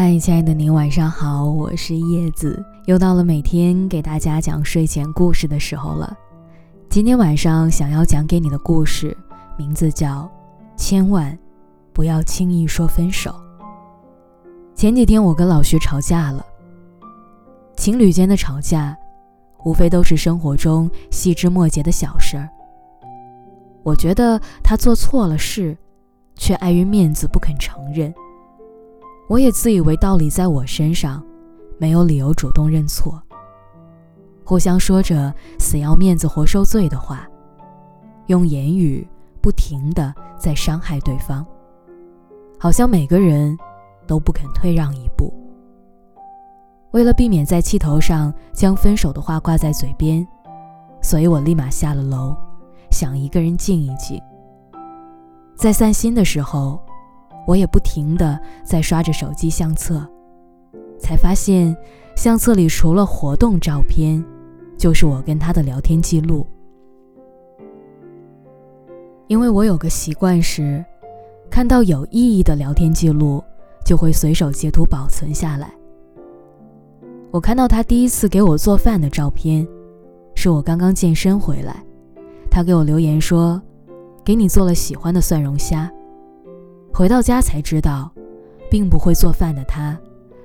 嗨，亲爱的你，晚上好，我是叶子，又到了每天给大家讲睡前故事的时候了。今天晚上想要讲给你的故事，名字叫《千万不要轻易说分手》。前几天我跟老徐吵架了。情侣间的吵架，无非都是生活中细枝末节的小事儿。我觉得他做错了事，却碍于面子不肯承认。我也自以为道理在我身上，没有理由主动认错。互相说着死要面子活受罪的话，用言语不停的在伤害对方，好像每个人都不肯退让一步。为了避免在气头上将分手的话挂在嘴边，所以我立马下了楼，想一个人静一静。在散心的时候。我也不停地在刷着手机相册，才发现相册里除了活动照片，就是我跟他的聊天记录。因为我有个习惯是，看到有意义的聊天记录，就会随手截图保存下来。我看到他第一次给我做饭的照片，是我刚刚健身回来，他给我留言说：“给你做了喜欢的蒜蓉虾。”回到家才知道，并不会做饭的他，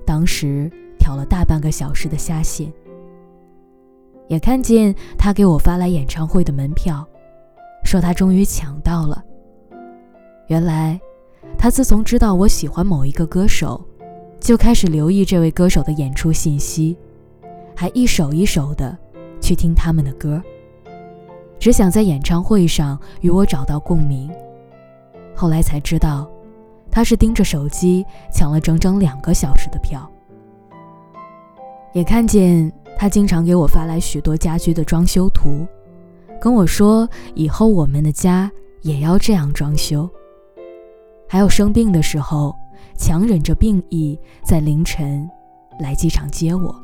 当时挑了大半个小时的虾线。也看见他给我发来演唱会的门票，说他终于抢到了。原来，他自从知道我喜欢某一个歌手，就开始留意这位歌手的演出信息，还一首一首的去听他们的歌，只想在演唱会上与我找到共鸣。后来才知道。他是盯着手机抢了整整两个小时的票，也看见他经常给我发来许多家居的装修图，跟我说以后我们的家也要这样装修。还有生病的时候，强忍着病意在凌晨来机场接我。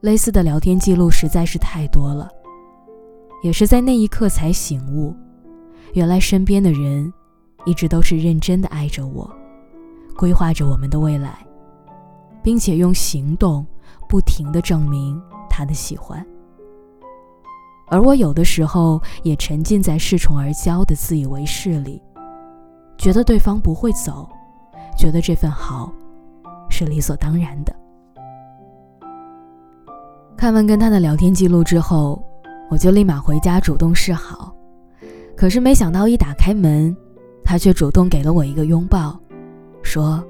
类似的聊天记录实在是太多了，也是在那一刻才醒悟，原来身边的人。一直都是认真的爱着我，规划着我们的未来，并且用行动不停的证明他的喜欢。而我有的时候也沉浸在恃宠而骄的自以为是里，觉得对方不会走，觉得这份好是理所当然的。看完跟他的聊天记录之后，我就立马回家主动示好，可是没想到一打开门。他却主动给了我一个拥抱，说：“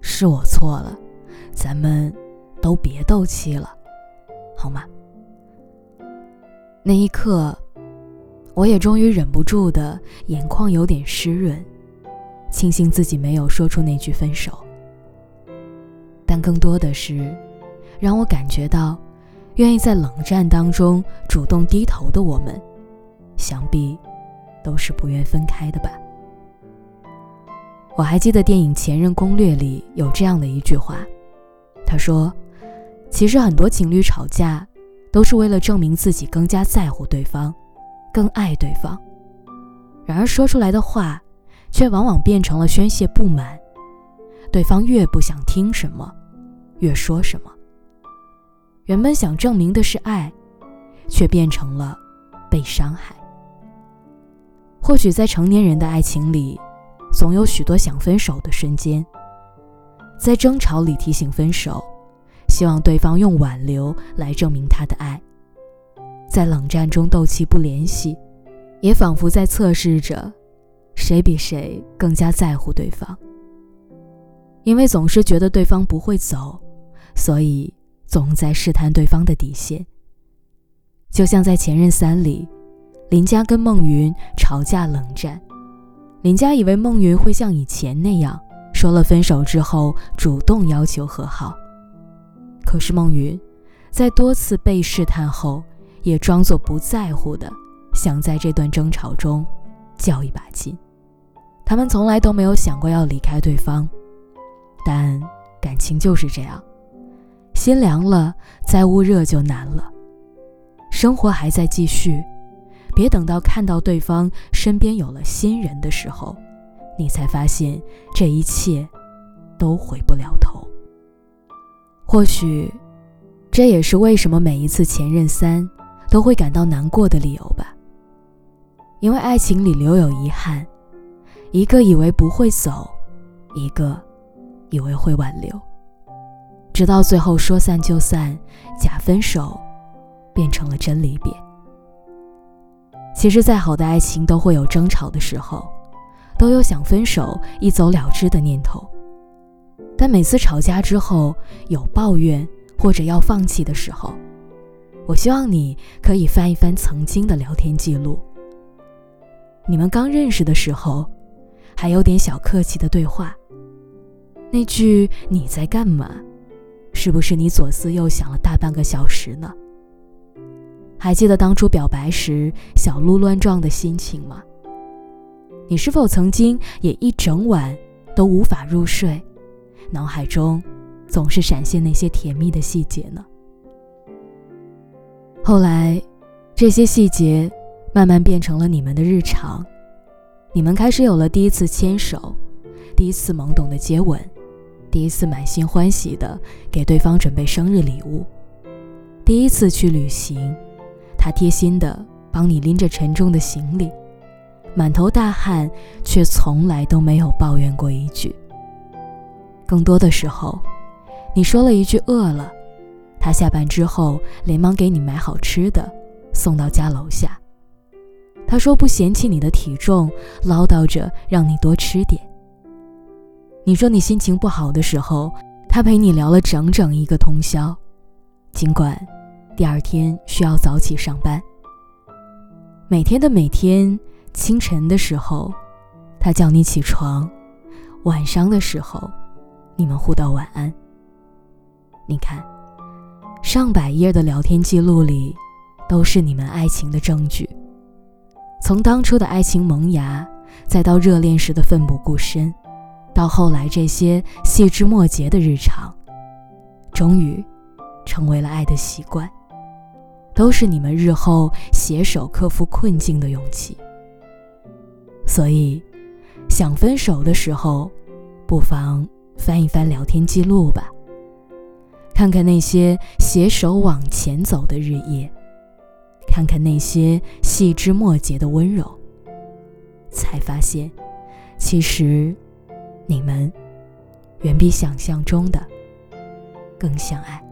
是我错了，咱们都别斗气了，好吗？”那一刻，我也终于忍不住的眼眶有点湿润，庆幸自己没有说出那句分手。但更多的是，让我感觉到，愿意在冷战当中主动低头的我们，想必都是不愿分开的吧。我还记得电影《前任攻略》里有这样的一句话，他说：“其实很多情侣吵架，都是为了证明自己更加在乎对方，更爱对方。然而说出来的话，却往往变成了宣泄不满。对方越不想听什么，越说什么。原本想证明的是爱，却变成了被伤害。或许在成年人的爱情里。”总有许多想分手的瞬间，在争吵里提醒分手，希望对方用挽留来证明他的爱；在冷战中斗气不联系，也仿佛在测试着谁比谁更加在乎对方。因为总是觉得对方不会走，所以总在试探对方的底线。就像在《前任三》里，林佳跟孟云吵架冷战。林佳以为孟云会像以前那样，说了分手之后主动要求和好。可是孟云，在多次被试探后，也装作不在乎的，想在这段争吵中较一把劲。他们从来都没有想过要离开对方，但感情就是这样，心凉了，再捂热就难了。生活还在继续。别等到看到对方身边有了新人的时候，你才发现这一切都回不了头。或许，这也是为什么每一次前任三都会感到难过的理由吧。因为爱情里留有遗憾，一个以为不会走，一个以为会挽留，直到最后说散就散，假分手，变成了真离别。其实，再好的爱情都会有争吵的时候，都有想分手、一走了之的念头。但每次吵架之后有抱怨或者要放弃的时候，我希望你可以翻一翻曾经的聊天记录。你们刚认识的时候，还有点小客气的对话。那句“你在干嘛”，是不是你左思右想了大半个小时呢？还记得当初表白时小鹿乱撞的心情吗？你是否曾经也一整晚都无法入睡，脑海中总是闪现那些甜蜜的细节呢？后来，这些细节。慢慢变成了你们的日常，你们开始有了第一次牵手，第一次懵懂的接吻，第一次满心欢喜的给对方准备生日礼物，第一次去旅行，他贴心的帮你拎着沉重的行李，满头大汗却从来都没有抱怨过一句。更多的时候，你说了一句饿了，他下班之后连忙给你买好吃的，送到家楼下。他说不嫌弃你的体重，唠叨着让你多吃点。你说你心情不好的时候，他陪你聊了整整一个通宵，尽管第二天需要早起上班。每天的每天，清晨的时候，他叫你起床；晚上的时候，你们互道晚安。你看，上百页的聊天记录里，都是你们爱情的证据。从当初的爱情萌芽，再到热恋时的奋不顾身，到后来这些细枝末节的日常，终于成为了爱的习惯，都是你们日后携手克服困境的勇气。所以，想分手的时候，不妨翻一翻聊天记录吧，看看那些携手往前走的日夜。看看那些细枝末节的温柔，才发现，其实你们远比想象中的更相爱。